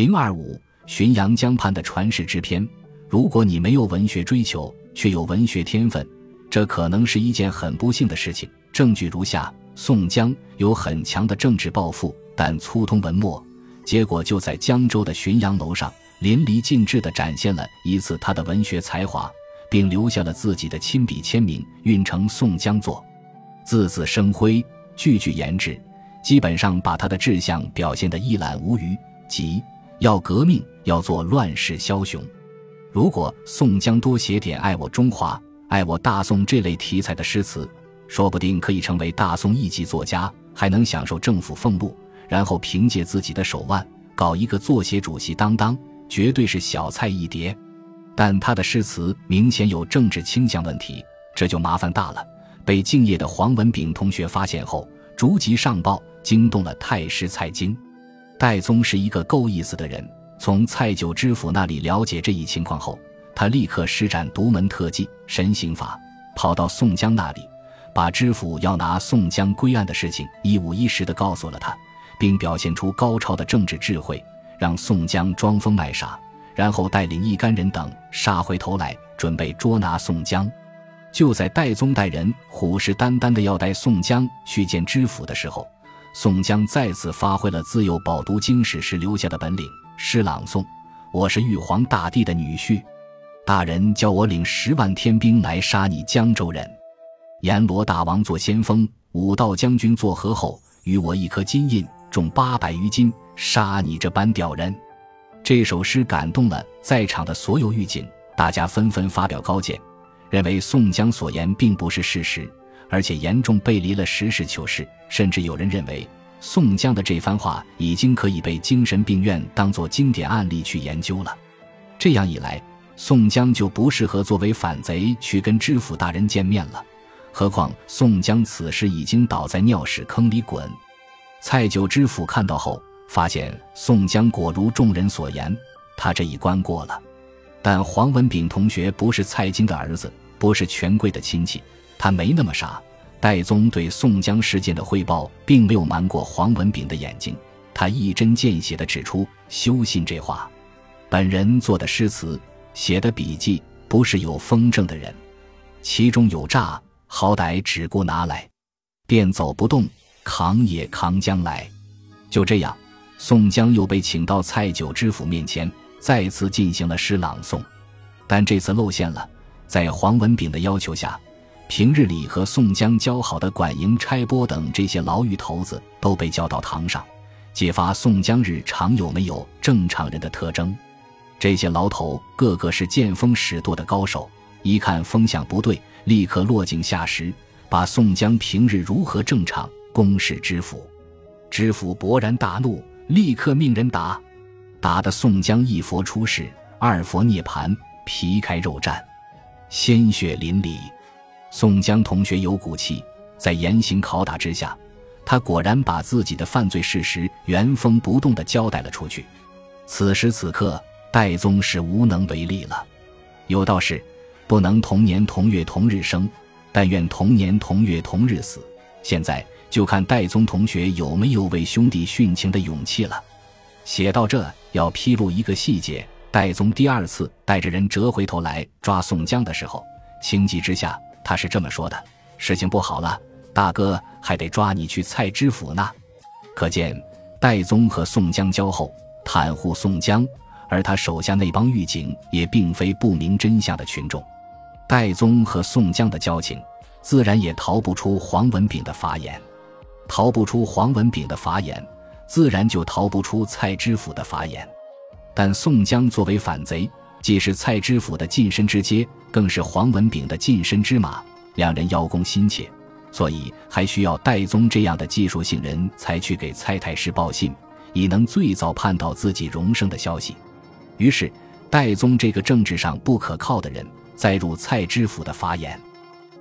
零二五浔阳江畔的传世之篇。如果你没有文学追求，却有文学天分，这可能是一件很不幸的事情。证据如下：宋江有很强的政治抱负，但粗通文墨，结果就在江州的浔阳楼上淋漓尽致地展现了一次他的文学才华，并留下了自己的亲笔签名，运成《宋江作》，字字生辉，句句言志，基本上把他的志向表现得一览无余，即。要革命，要做乱世枭雄。如果宋江多写点爱我中华、爱我大宋这类题材的诗词，说不定可以成为大宋一级作家，还能享受政府俸禄。然后凭借自己的手腕，搞一个作协主席当当，绝对是小菜一碟。但他的诗词明显有政治倾向问题，这就麻烦大了。被敬业的黄文炳同学发现后，逐级上报，惊动了太师蔡京。戴宗是一个够意思的人。从蔡九知府那里了解这一情况后，他立刻施展独门特技神行法，跑到宋江那里，把知府要拿宋江归案的事情一五一十地告诉了他，并表现出高超的政治智慧，让宋江装疯卖傻，然后带领一干人等杀回头来，准备捉拿宋江。就在戴宗带人虎视眈眈地要带宋江去见知府的时候。宋江再次发挥了自幼饱读经史时留下的本领，诗朗诵：“我是玉皇大帝的女婿，大人叫我领十万天兵来杀你江州人。阎罗大王做先锋，武道将军做合后，与我一颗金印，重八百余斤，杀你这般屌人。”这首诗感动了在场的所有狱警，大家纷纷发表高见，认为宋江所言并不是事实。而且严重背离了实事求是，甚至有人认为宋江的这番话已经可以被精神病院当作经典案例去研究了。这样一来，宋江就不适合作为反贼去跟知府大人见面了。何况宋江此时已经倒在尿屎坑里滚。蔡九知府看到后，发现宋江果如众人所言，他这一关过了。但黄文炳同学不是蔡京的儿子，不是权贵的亲戚。他没那么傻，戴宗对宋江事件的汇报并没有瞒过黄文炳的眼睛。他一针见血地指出：“休信这话，本人做的诗词、写的笔记，不是有风正的人，其中有诈，好歹只顾拿来，便走不动，扛也扛将来。”就这样，宋江又被请到蔡九知府面前，再次进行了诗朗诵，但这次露馅了，在黄文炳的要求下。平日里和宋江交好的管营、差拨等这些牢狱头子都被叫到堂上，揭发宋江日常有没有正常人的特征。这些牢头个个是见风使舵的高手，一看风向不对，立刻落井下石，把宋江平日如何正常公示知府。知府勃然大怒，立刻命人打，打得宋江一佛出世，二佛涅盘，皮开肉绽，鲜血淋漓。宋江同学有骨气，在严刑拷打之下，他果然把自己的犯罪事实原封不动地交代了出去。此时此刻，戴宗是无能为力了。有道是：不能同年同月同日生，但愿同年同月同日死。现在就看戴宗同学有没有为兄弟殉情的勇气了。写到这，要披露一个细节：戴宗第二次带着人折回头来抓宋江的时候，情急之下。他是这么说的：“事情不好了，大哥还得抓你去蔡知府呢。”可见戴宗和宋江交厚，袒护宋江，而他手下那帮狱警也并非不明真相的群众。戴宗和宋江的交情，自然也逃不出黄文炳的法眼，逃不出黄文炳的法眼，自然就逃不出蔡知府的法眼。但宋江作为反贼。既是蔡知府的近身之阶，更是黄文炳的近身之马，两人邀功心切，所以还需要戴宗这样的技术性人才去给蔡太师报信，以能最早盼到自己荣升的消息。于是，戴宗这个政治上不可靠的人，再入蔡知府的法眼，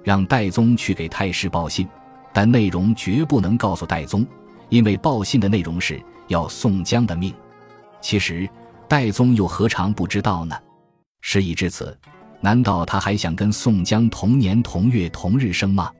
让戴宗去给太师报信，但内容绝不能告诉戴宗，因为报信的内容是要宋江的命。其实，戴宗又何尝不知道呢？事已至此，难道他还想跟宋江同年同月同日生吗？